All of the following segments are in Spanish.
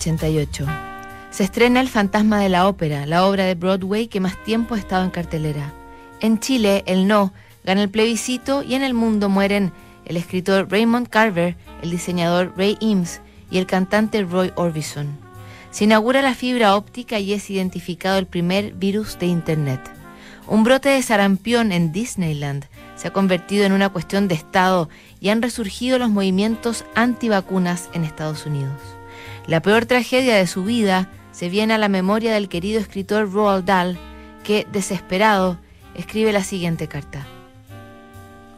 1988. Se estrena El fantasma de la ópera, la obra de Broadway que más tiempo ha estado en cartelera. En Chile, el no gana el plebiscito y en el mundo mueren el escritor Raymond Carver, el diseñador Ray Eames y el cantante Roy Orbison. Se inaugura la fibra óptica y es identificado el primer virus de Internet. Un brote de sarampión en Disneyland se ha convertido en una cuestión de Estado y han resurgido los movimientos antivacunas en Estados Unidos. La peor tragedia de su vida se viene a la memoria del querido escritor Roald Dahl, que, desesperado, escribe la siguiente carta.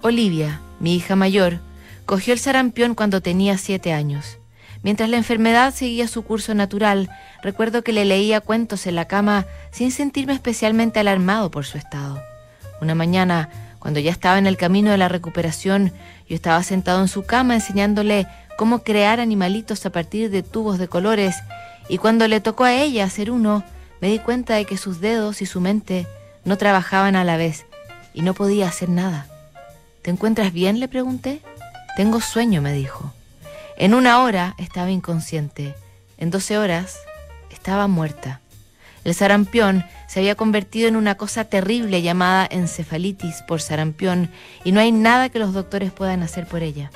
Olivia, mi hija mayor, cogió el sarampión cuando tenía siete años. Mientras la enfermedad seguía su curso natural, recuerdo que le leía cuentos en la cama sin sentirme especialmente alarmado por su estado. Una mañana, cuando ya estaba en el camino de la recuperación, yo estaba sentado en su cama enseñándole cómo crear animalitos a partir de tubos de colores, y cuando le tocó a ella hacer uno, me di cuenta de que sus dedos y su mente no trabajaban a la vez y no podía hacer nada. ¿Te encuentras bien? le pregunté. Tengo sueño, me dijo. En una hora estaba inconsciente, en doce horas estaba muerta. El sarampión se había convertido en una cosa terrible llamada encefalitis por sarampión y no hay nada que los doctores puedan hacer por ella.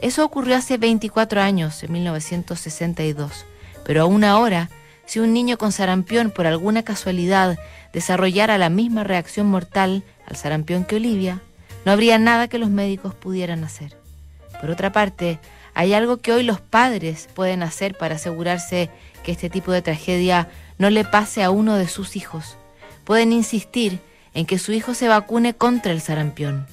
Eso ocurrió hace 24 años, en 1962, pero aún ahora, si un niño con sarampión por alguna casualidad desarrollara la misma reacción mortal al sarampión que Olivia, no habría nada que los médicos pudieran hacer. Por otra parte, hay algo que hoy los padres pueden hacer para asegurarse que este tipo de tragedia no le pase a uno de sus hijos. Pueden insistir en que su hijo se vacune contra el sarampión.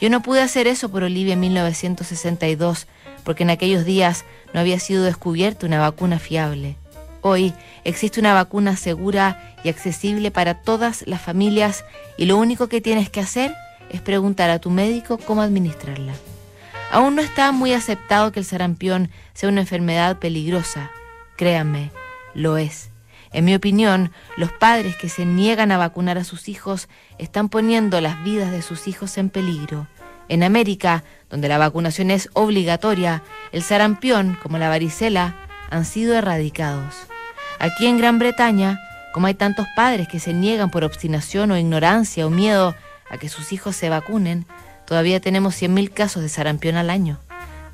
Yo no pude hacer eso por Olivia en 1962 porque en aquellos días no había sido descubierta una vacuna fiable. Hoy existe una vacuna segura y accesible para todas las familias y lo único que tienes que hacer es preguntar a tu médico cómo administrarla. Aún no está muy aceptado que el sarampión sea una enfermedad peligrosa. Créanme, lo es. En mi opinión, los padres que se niegan a vacunar a sus hijos están poniendo las vidas de sus hijos en peligro. En América, donde la vacunación es obligatoria, el sarampión, como la varicela, han sido erradicados. Aquí en Gran Bretaña, como hay tantos padres que se niegan por obstinación o ignorancia o miedo a que sus hijos se vacunen, todavía tenemos 100.000 casos de sarampión al año.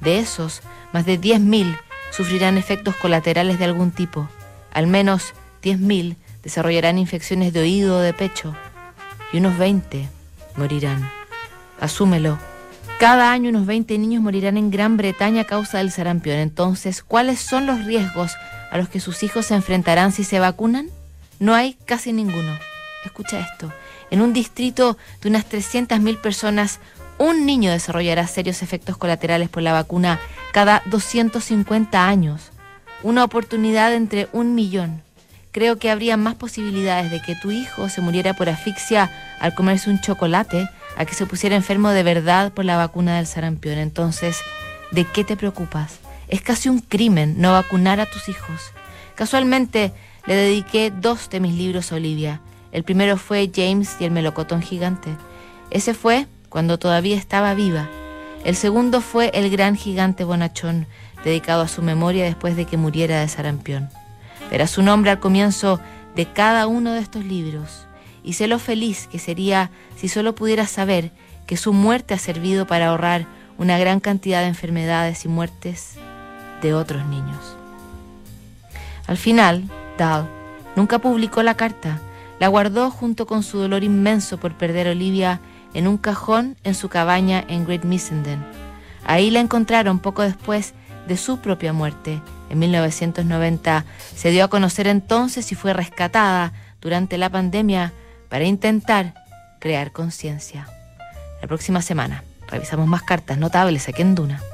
De esos, más de 10.000 sufrirán efectos colaterales de algún tipo. Al menos 10.000 desarrollarán infecciones de oído o de pecho. Y unos 20 morirán. Asúmelo. Cada año unos 20 niños morirán en Gran Bretaña a causa del sarampión. Entonces, ¿cuáles son los riesgos a los que sus hijos se enfrentarán si se vacunan? No hay casi ninguno. Escucha esto. En un distrito de unas 300.000 personas, un niño desarrollará serios efectos colaterales por la vacuna cada 250 años. Una oportunidad entre un millón. Creo que habría más posibilidades de que tu hijo se muriera por asfixia al comerse un chocolate a que se pusiera enfermo de verdad por la vacuna del sarampión. Entonces, ¿de qué te preocupas? Es casi un crimen no vacunar a tus hijos. Casualmente, le dediqué dos de mis libros a Olivia. El primero fue James y el melocotón gigante. Ese fue cuando todavía estaba viva. El segundo fue El gran gigante bonachón, dedicado a su memoria después de que muriera de sarampión. Verá su nombre al comienzo de cada uno de estos libros y sé lo feliz que sería si solo pudiera saber que su muerte ha servido para ahorrar una gran cantidad de enfermedades y muertes de otros niños. Al final, Dahl nunca publicó la carta, la guardó junto con su dolor inmenso por perder a Olivia en un cajón en su cabaña en Great Missenden. Ahí la encontraron poco después de su propia muerte. En 1990 se dio a conocer entonces y fue rescatada durante la pandemia para intentar crear conciencia. La próxima semana revisamos más cartas notables aquí en Duna.